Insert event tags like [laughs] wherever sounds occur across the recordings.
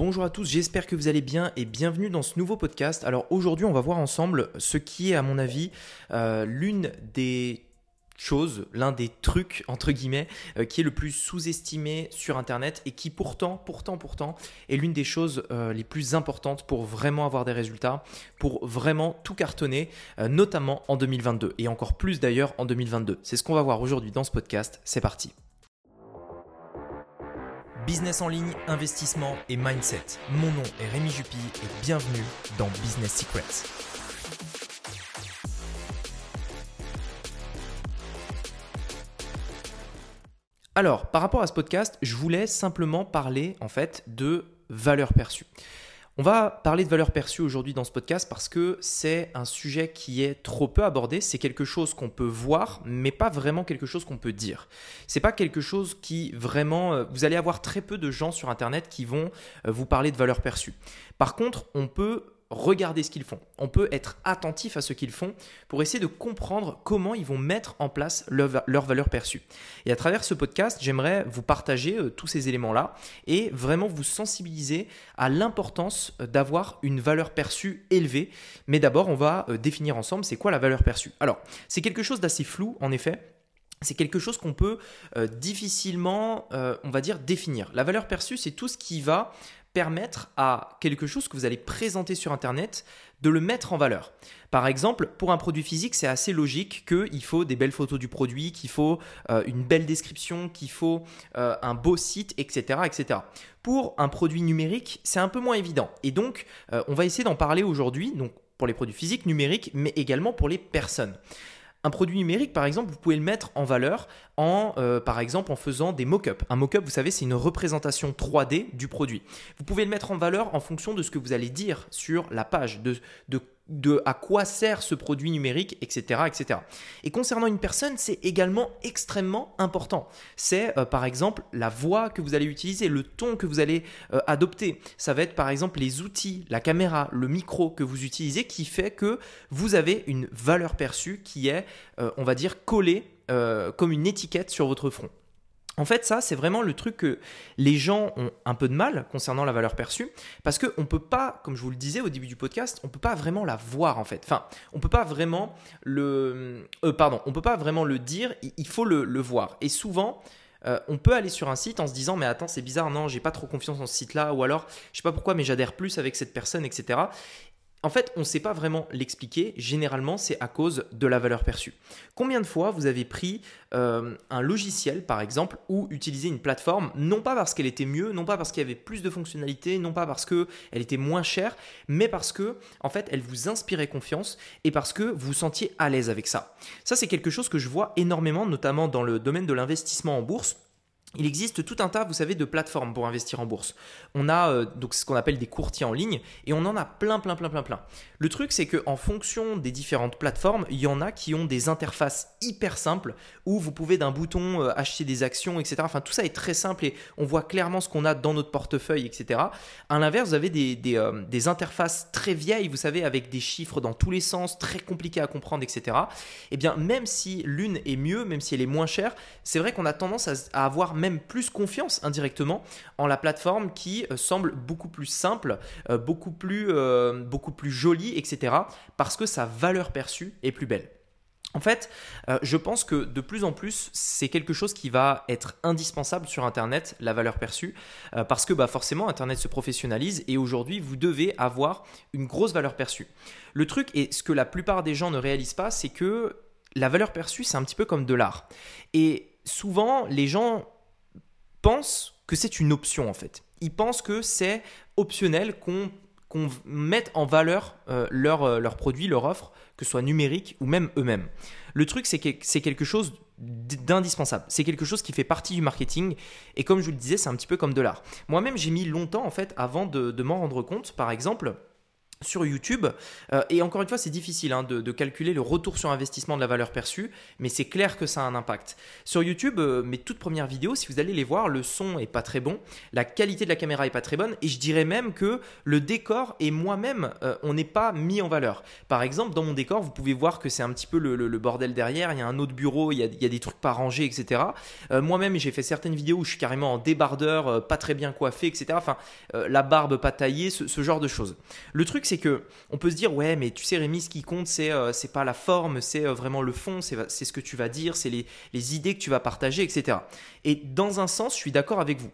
Bonjour à tous, j'espère que vous allez bien et bienvenue dans ce nouveau podcast. Alors aujourd'hui on va voir ensemble ce qui est à mon avis euh, l'une des choses, l'un des trucs [laughs] entre guillemets euh, qui est le plus sous-estimé sur internet et qui pourtant, pourtant, pourtant est l'une des choses euh, les plus importantes pour vraiment avoir des résultats, pour vraiment tout cartonner, notamment en 2022 et encore plus d'ailleurs en 2022. C'est ce qu'on va voir aujourd'hui dans ce podcast, c'est parti. Business en ligne, investissement et mindset. Mon nom est Rémi Jupy et bienvenue dans Business Secrets. Alors, par rapport à ce podcast, je voulais simplement parler en fait de valeur perçue. On va parler de valeur perçue aujourd'hui dans ce podcast parce que c'est un sujet qui est trop peu abordé. C'est quelque chose qu'on peut voir, mais pas vraiment quelque chose qu'on peut dire. C'est pas quelque chose qui vraiment. Euh, vous allez avoir très peu de gens sur Internet qui vont euh, vous parler de valeur perçue. Par contre, on peut regarder ce qu'ils font. On peut être attentif à ce qu'ils font pour essayer de comprendre comment ils vont mettre en place leur, valeur perçue. Et à travers ce podcast, j'aimerais vous partager euh, tous ces éléments-là et vraiment vous sensibiliser à l'importance euh, d'avoir une valeur perçue élevée. Mais d'abord, on va euh, définir ensemble c'est quoi la valeur perçue. Alors, c'est quelque chose d'assez flou en effet c'est quelque chose qu'on peut difficilement, on va dire, définir. La valeur perçue, c'est tout ce qui va permettre à quelque chose que vous allez présenter sur Internet de le mettre en valeur. Par exemple, pour un produit physique, c'est assez logique qu'il faut des belles photos du produit, qu'il faut euh, une belle description, qu'il faut euh, un beau site, etc., etc. Pour un produit numérique, c'est un peu moins évident. Et donc, euh, on va essayer d'en parler aujourd'hui, donc pour les produits physiques, numériques, mais également pour les personnes. Un produit numérique, par exemple, vous pouvez le mettre en valeur en, euh, par exemple, en faisant des mock-ups. Un mock-up, vous savez, c'est une représentation 3D du produit. Vous pouvez le mettre en valeur en fonction de ce que vous allez dire sur la page, de, de de à quoi sert ce produit numérique, etc. etc. Et concernant une personne, c'est également extrêmement important. C'est euh, par exemple la voix que vous allez utiliser, le ton que vous allez euh, adopter. Ça va être par exemple les outils, la caméra, le micro que vous utilisez qui fait que vous avez une valeur perçue qui est, euh, on va dire, collée comme une étiquette sur votre front. En fait, ça, c'est vraiment le truc que les gens ont un peu de mal concernant la valeur perçue, parce qu'on ne peut pas, comme je vous le disais au début du podcast, on ne peut pas vraiment la voir en fait. Enfin, on peut pas vraiment le, euh, pardon, on peut pas vraiment le dire. Il faut le, voir. Et souvent, euh, on peut aller sur un site en se disant mais attends c'est bizarre non j'ai pas trop confiance en ce site là ou alors je sais pas pourquoi mais j'adhère plus avec cette personne etc en fait, on ne sait pas vraiment l'expliquer. Généralement, c'est à cause de la valeur perçue. Combien de fois vous avez pris euh, un logiciel, par exemple, ou utilisé une plateforme, non pas parce qu'elle était mieux, non pas parce qu'il y avait plus de fonctionnalités, non pas parce qu'elle était moins chère, mais parce que, en fait, elle vous inspirait confiance et parce que vous vous sentiez à l'aise avec ça. Ça, c'est quelque chose que je vois énormément, notamment dans le domaine de l'investissement en bourse il existe tout un tas, vous savez, de plateformes pour investir en bourse. On a euh, donc ce qu'on appelle des courtiers en ligne et on en a plein, plein, plein, plein, plein. Le truc, c'est qu'en fonction des différentes plateformes, il y en a qui ont des interfaces hyper simples où vous pouvez d'un bouton euh, acheter des actions, etc. Enfin, tout ça est très simple et on voit clairement ce qu'on a dans notre portefeuille, etc. À l'inverse, vous avez des, euh, des, interfaces très vieilles, vous savez, avec des chiffres dans tous les sens, très compliqués à comprendre, etc. Eh bien, même si l'une est mieux, même si elle est moins chère, c'est vrai qu'on a tendance à avoir même plus confiance indirectement en la plateforme qui euh, semble beaucoup plus simple, euh, beaucoup plus, euh, beaucoup plus jolie, etc. Parce que sa valeur perçue est plus belle. En fait, je pense que de plus en plus, c'est quelque chose qui va être indispensable sur Internet, la valeur perçue, parce que bah, forcément, Internet se professionnalise et aujourd'hui, vous devez avoir une grosse valeur perçue. Le truc, et ce que la plupart des gens ne réalisent pas, c'est que la valeur perçue, c'est un petit peu comme de l'art. Et souvent, les gens pensent que c'est une option en fait. Ils pensent que c'est optionnel qu'on mette en valeur euh, leur, euh, leur produit, leur offre, que ce soit numérique ou même eux-mêmes. Le truc, c'est que c'est quelque chose d'indispensable. C'est quelque chose qui fait partie du marketing. Et comme je vous le disais, c'est un petit peu comme de l'art. Moi-même, j'ai mis longtemps, en fait, avant de m'en rendre compte. Par exemple, sur YouTube. Euh, et encore une fois, c'est difficile hein, de, calculer le retour sur investissement de la valeur perçue, mais c'est clair que ça a un impact. Sur YouTube, euh, mes toutes premières vidéos, si vous allez les voir, le son est pas très bon, la qualité de la caméra est pas très bonne, et je dirais même que le décor et moi-même, euh, on n'est pas mis en valeur. Par exemple, dans mon décor, vous pouvez voir que c'est un petit peu le, bordel derrière, il y a un autre bureau, il y a, des trucs pas rangés, etc. moi-même, j'ai fait certaines vidéos où je suis carrément en débardeur, pas très bien coiffé, etc. Enfin, la barbe pas taillée, ce, ce genre de choses. Le truc, c'est que on peut se dire ouais, mais tu sais Rémi, ce qui compte c'est euh, c'est pas la forme, c'est euh, vraiment le fond, c'est ce que tu vas dire, c'est les, idées que tu vas partager, etc. Et dans un sens, je suis d'accord avec vous.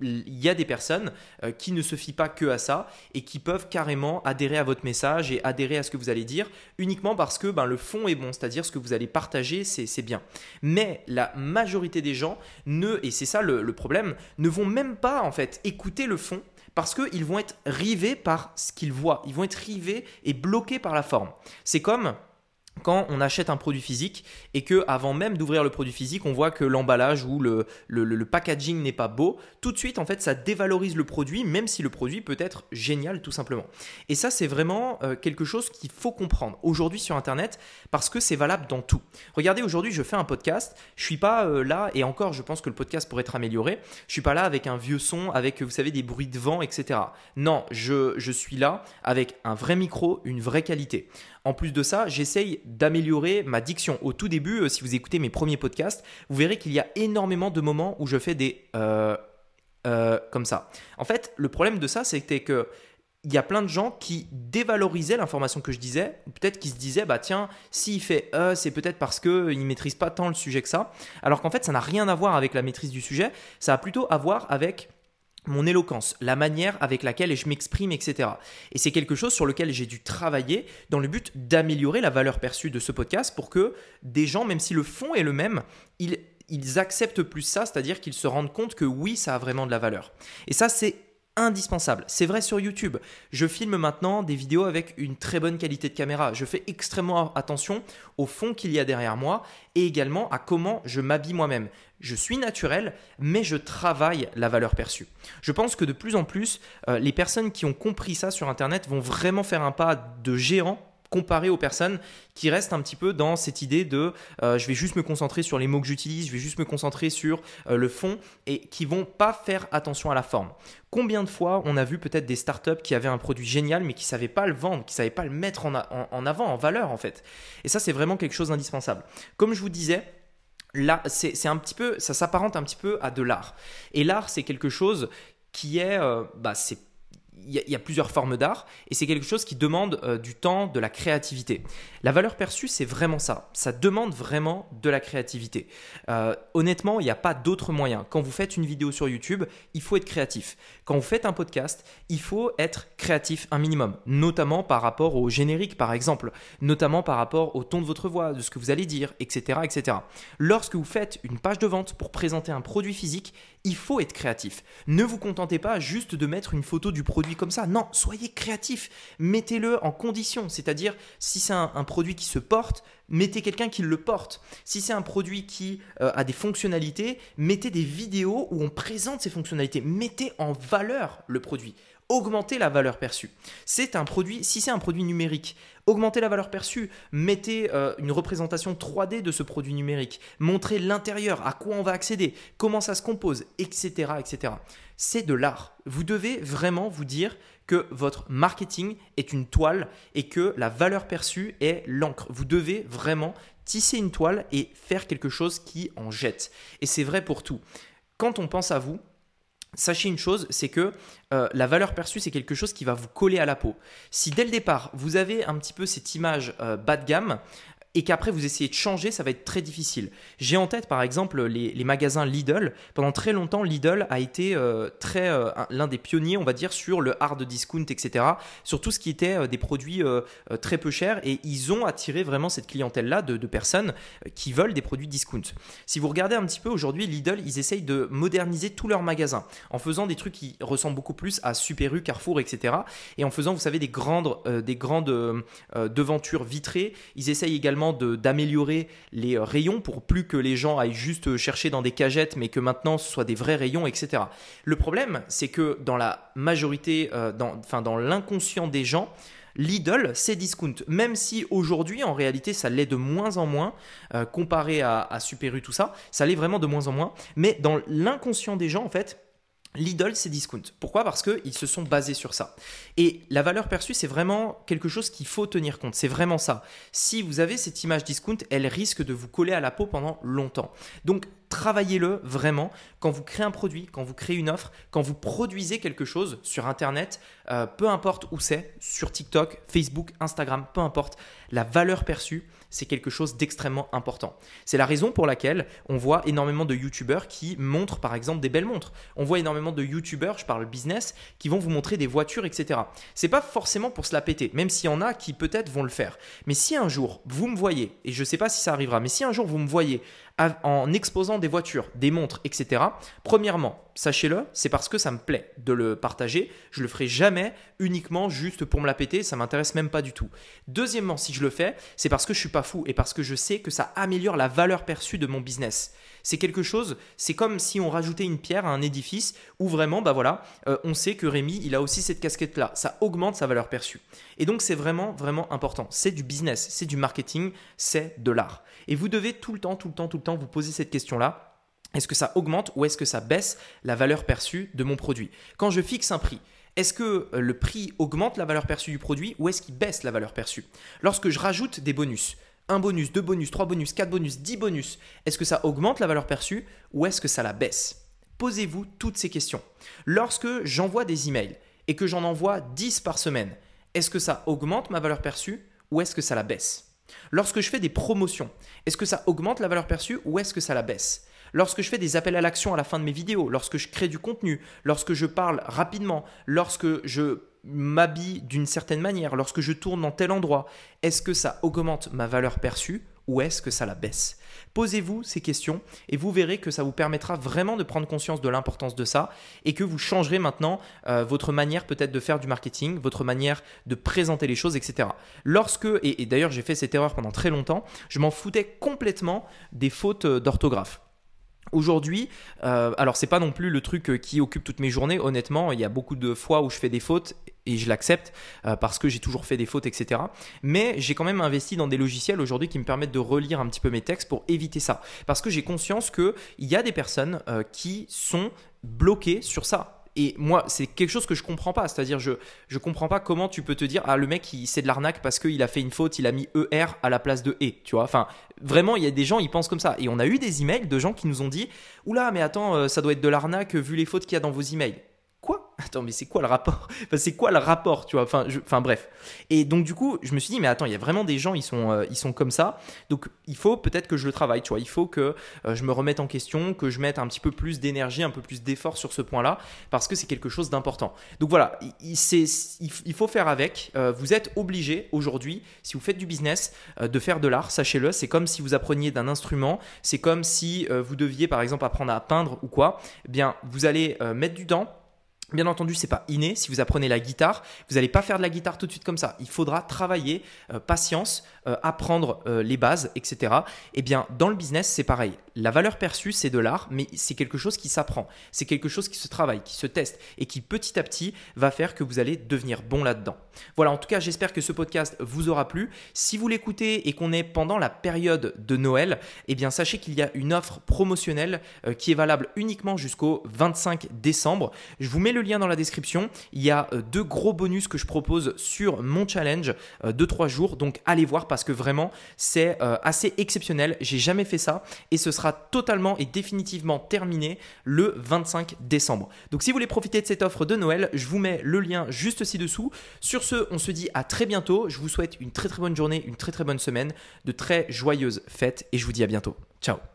il y a des personnes euh, qui ne se fient pas que à ça et qui peuvent carrément adhérer à votre message et adhérer à ce que vous allez dire uniquement parce que ben, le fond est bon, c'est-à-dire ce que vous allez partager, c'est bien. Mais la majorité des gens ne, et c'est ça le, le problème, ne vont même pas en fait écouter le fond parce qu'ils vont être rivés par ce qu'ils voient. Ils vont être rivés et bloqués par la forme. C'est comme quand on achète un produit physique et que avant même d'ouvrir le produit physique, on voit que l'emballage ou le, packaging n'est pas beau, tout de suite en fait ça dévalorise le produit, même si le produit peut être génial tout simplement. Et ça c'est vraiment euh, quelque chose qu'il faut comprendre aujourd'hui sur Internet parce que c'est valable dans tout. Regardez aujourd'hui je fais un podcast, je suis pas euh, là et encore je pense que le podcast pourrait être amélioré. Je suis pas là avec un vieux son, avec vous savez des bruits de vent, etc. Non, je suis là avec un vrai micro, une vraie qualité. En plus de ça, j'essaye d'améliorer ma diction. Au tout début, euh, si vous écoutez mes premiers podcasts, vous verrez qu'il y a énormément de moments où je fais des euh, euh, comme ça. En fait, le problème de ça, c'était que il y a plein de gens qui dévalorisaient l'information que je disais, peut-être qui se disaient, bah tiens, s'il fait euh, c'est peut-être parce qu'il ne maîtrise pas tant le sujet que ça. Alors qu'en fait, ça n'a rien à voir avec la maîtrise du sujet, ça a plutôt à voir avec mon éloquence, la manière avec laquelle je m'exprime, etc. Et c'est quelque chose sur lequel j'ai dû travailler dans le but d'améliorer la valeur perçue de ce podcast pour que des gens, même si le fond est le même, ils, acceptent plus ça, c'est-à-dire qu'ils se rendent compte que oui, ça a vraiment de la valeur. Et ça, c'est indispensable. C'est vrai sur YouTube. Je filme maintenant des vidéos avec une très bonne qualité de caméra. Je fais extrêmement attention au fond qu'il y a derrière moi et également à comment je m'habille moi-même. Je suis naturel, mais je travaille la valeur perçue. Je pense que de plus en plus, euh, les personnes qui ont compris ça sur Internet vont vraiment faire un pas de géant comparé aux personnes qui restent un petit peu dans cette idée de euh, je vais juste me concentrer sur les mots que j'utilise, je vais juste me concentrer sur euh, le fond et qui vont pas faire attention à la forme. Combien de fois on a vu peut-être des startups qui avaient un produit génial mais qui savaient pas le vendre, qui savaient pas le mettre en, en avant, en valeur en fait. Et ça c'est vraiment quelque chose d'indispensable. Comme je vous disais, là, c'est un petit peu, ça s'apparente un petit peu à de l'art. Et l'art, c'est quelque chose qui est, euh, bah, c'est il y, a plusieurs formes d'art et c'est quelque chose qui demande euh, du temps, de la créativité. La valeur perçue, c'est vraiment ça. Ça demande vraiment de la créativité. Euh, honnêtement, il n'y a pas d'autre moyen. Quand vous faites une vidéo sur YouTube, il faut être créatif. Quand vous faites un podcast, il faut être créatif un minimum, notamment par rapport au générique, par exemple, notamment par rapport au ton de votre voix, de ce que vous allez dire, etc., etc. Lorsque vous faites une page de vente pour présenter un produit physique, il faut être créatif. Ne vous contentez pas juste de mettre une photo du produit comme ça. Non, soyez créatif. Mettez-le en condition. C'est-à-dire, si c'est un, produit qui se porte, mettez quelqu'un qui le porte. Si c'est un produit qui euh, a des fonctionnalités, mettez des vidéos où on présente ces fonctionnalités. Mettez en valeur le produit augmenter la valeur perçue. C'est un produit, si c'est un produit numérique, augmentez la valeur perçue, mettez euh, une représentation 3D de ce produit numérique, montrez l'intérieur, à quoi on va accéder, comment ça se compose, etc. etc. C'est de l'art. Vous devez vraiment vous dire que votre marketing est une toile et que la valeur perçue est l'encre. Vous devez vraiment tisser une toile et faire quelque chose qui en jette. Et c'est vrai pour tout. Quand on pense à vous, Sachez une chose, c'est que euh, la valeur perçue, c'est quelque chose qui va vous coller à la peau. Si dès le départ, vous avez un petit peu cette image euh, bas de gamme, et qu'après vous essayez de changer, ça va être très difficile. J'ai en tête par exemple les, magasins Lidl. Pendant très longtemps, Lidl a été euh, très euh, l'un des pionniers, on va dire, sur le hard discount, etc. Sur tout ce qui était euh, des produits très peu chers et ils ont attiré vraiment cette clientèle-là de, de, personnes qui veulent des produits discount. Si vous regardez un petit peu aujourd'hui, Lidl, ils essayent de moderniser tous leurs magasins en faisant des trucs qui ressemblent beaucoup plus à Super U, Carrefour, etc. Et en faisant, vous savez, des grandes, des grandes devantures vitrées. Ils essayent également d'améliorer les euh, rayons pour plus que les gens aillent juste chercher dans des cagettes, mais que maintenant ce soit des vrais rayons, etc. Le problème, c'est que dans la majorité, euh, dans, enfin dans l'inconscient des gens, Lidl, c'est discount. Même si aujourd'hui, en réalité, ça l'est de moins en moins, euh, comparé à, à Super tout ça, ça l'est vraiment de moins en moins. Mais dans l'inconscient des gens, en fait, Lidl, c'est discount. Pourquoi? Parce qu'ils se sont basés sur ça. Et la valeur perçue, c'est vraiment quelque chose qu'il faut tenir compte. C'est vraiment ça. Si vous avez cette image discount, elle risque de vous coller à la peau pendant longtemps. Donc, travaillez-le vraiment quand vous créez un produit, quand vous créez une offre, quand vous produisez quelque chose sur Internet, euh, peu importe où c'est, sur TikTok, Facebook, Instagram, peu importe, la valeur perçue, c'est quelque chose d'extrêmement important. C'est la raison pour laquelle on voit énormément de YouTubeurs qui montrent par exemple des belles montres. On voit énormément de YouTubeurs, je parle business, qui vont vous montrer des voitures, etc. C'est pas forcément pour se la péter, même s'il y en a qui peut-être vont le faire. Mais si un jour vous me voyez, et je ne sais pas si ça arrivera, mais si un jour vous me voyez en exposant des voitures, des montres, etc. Premièrement, sachez-le, c'est parce que ça me plaît de le partager. Je le ferai jamais uniquement juste pour me la péter, ça m'intéresse même pas du tout. Deuxièmement, si je le fais, c'est parce que je suis pas fou et parce que je sais que ça améliore la valeur perçue de mon business. C'est quelque chose, c'est comme si on rajoutait une pierre à un édifice où vraiment, bah voilà, euh, on sait que Rémi, il a aussi cette casquette-là. Ça augmente sa valeur perçue. Et donc, c'est vraiment, vraiment important. C'est du business, c'est du marketing, c'est de l'art. Et vous devez tout le temps, tout le temps, tout le temps vous poser cette question-là. Est-ce que ça augmente ou est-ce que ça baisse la valeur perçue de mon produit? Quand je fixe un prix, est-ce que euh, le prix augmente la valeur perçue du produit ou est-ce qu'il baisse la valeur perçue? Lorsque je rajoute des bonus, un bonus, deux bonus, trois bonus, quatre bonus, dix bonus, est-ce que ça augmente la valeur perçue ou est-ce que ça la baisse? Posez-vous toutes ces questions. Lorsque j'envoie des emails et que j'en envoie 10 par semaine, est-ce que ça augmente ma valeur perçue ou est-ce que ça la baisse? Lorsque je fais des promotions, est-ce que ça augmente la valeur perçue ou est-ce que ça la baisse? Lorsque je fais des appels à l'action à la fin de mes vidéos, lorsque je crée du contenu, lorsque je parle rapidement, lorsque je m'habille d'une certaine manière, lorsque je tourne dans tel endroit, est-ce que ça augmente ma valeur perçue ou est-ce que ça la baisse? Posez-vous ces questions et vous verrez que ça vous permettra vraiment de prendre conscience de l'importance de ça et que vous changerez maintenant euh, votre manière peut-être de faire du marketing, votre manière de présenter les choses, etc. Lorsque, et, d'ailleurs j'ai fait cette erreur pendant très longtemps, je m'en foutais complètement des fautes euh, d'orthographe. Aujourd'hui, euh, alors c'est pas non plus le truc euh, qui occupe toutes mes journées. Honnêtement, il y a beaucoup de fois où je fais des fautes et je l'accepte euh, parce que j'ai toujours fait des fautes, etc. Mais j'ai quand même investi dans des logiciels aujourd'hui qui me permettent de relire un petit peu mes textes pour éviter ça. Parce que j'ai conscience qu'il y a des personnes qui sont bloquées sur ça et moi, c'est quelque chose que je comprends pas. C'est-à-dire, je je comprends pas comment tu peux te dire ah le mec c'est de l'arnaque parce qu'il a fait une faute, il a mis er à la place de e. Tu vois. Enfin, vraiment, il y a des gens ils pensent comme ça. Et on a eu des emails de gens qui nous ont dit oula mais attends, euh, ça doit être de l'arnaque vu les fautes qu'il y a dans vos emails. Attends, mais c'est quoi le rapport [laughs] enfin, C'est quoi le rapport, tu vois? Enfin, bref. Et donc du coup, je me suis dit, mais attends, il y a vraiment des gens, ils sont, euh, ils sont comme ça. Donc il faut peut-être que je le travaille, tu vois. Il faut que euh, je me remette en question, que je mette un petit peu plus d'énergie, un peu plus d'effort sur ce point-là, parce que c'est quelque chose d'important. Donc voilà, il, il, faut faire avec. Euh, vous êtes obligé aujourd'hui, si vous faites du business, de faire de l'art, sachez-le. C'est comme si vous appreniez d'un instrument. C'est comme si vous deviez, par exemple, apprendre à peindre ou quoi. Eh bien, vous allez mettre du temps Bien entendu, c'est pas inné. Si vous apprenez la guitare, vous n'allez pas faire de la guitare tout de suite comme ça. Il faudra travailler, euh, patience, euh, apprendre euh, les bases, etc. Eh bien, dans le business, c'est pareil. La valeur perçue, c'est de l'art, mais c'est quelque chose qui s'apprend. C'est quelque chose qui se travaille, qui se teste et qui petit à petit va faire que vous allez devenir bon là-dedans. Voilà, en tout cas, j'espère que ce podcast vous aura plu. Si vous l'écoutez et qu'on est pendant la période de Noël, eh bien, sachez qu'il y a une offre promotionnelle qui est valable uniquement jusqu'au 25 décembre. Je vous mets le lien dans la description. Il y a euh, deux gros bonus que je propose sur mon challenge euh, de trois jours. Donc allez voir parce que vraiment c'est euh, assez exceptionnel. J'ai jamais fait ça et ce sera totalement et définitivement terminé le 25 décembre. Donc si vous voulez profiter de cette offre de Noël, je vous mets le lien juste ci-dessous. Sur ce, on se dit à très bientôt. Je vous souhaite une très très bonne journée, une très très bonne semaine, de très joyeuses fêtes et je vous dis à bientôt. Ciao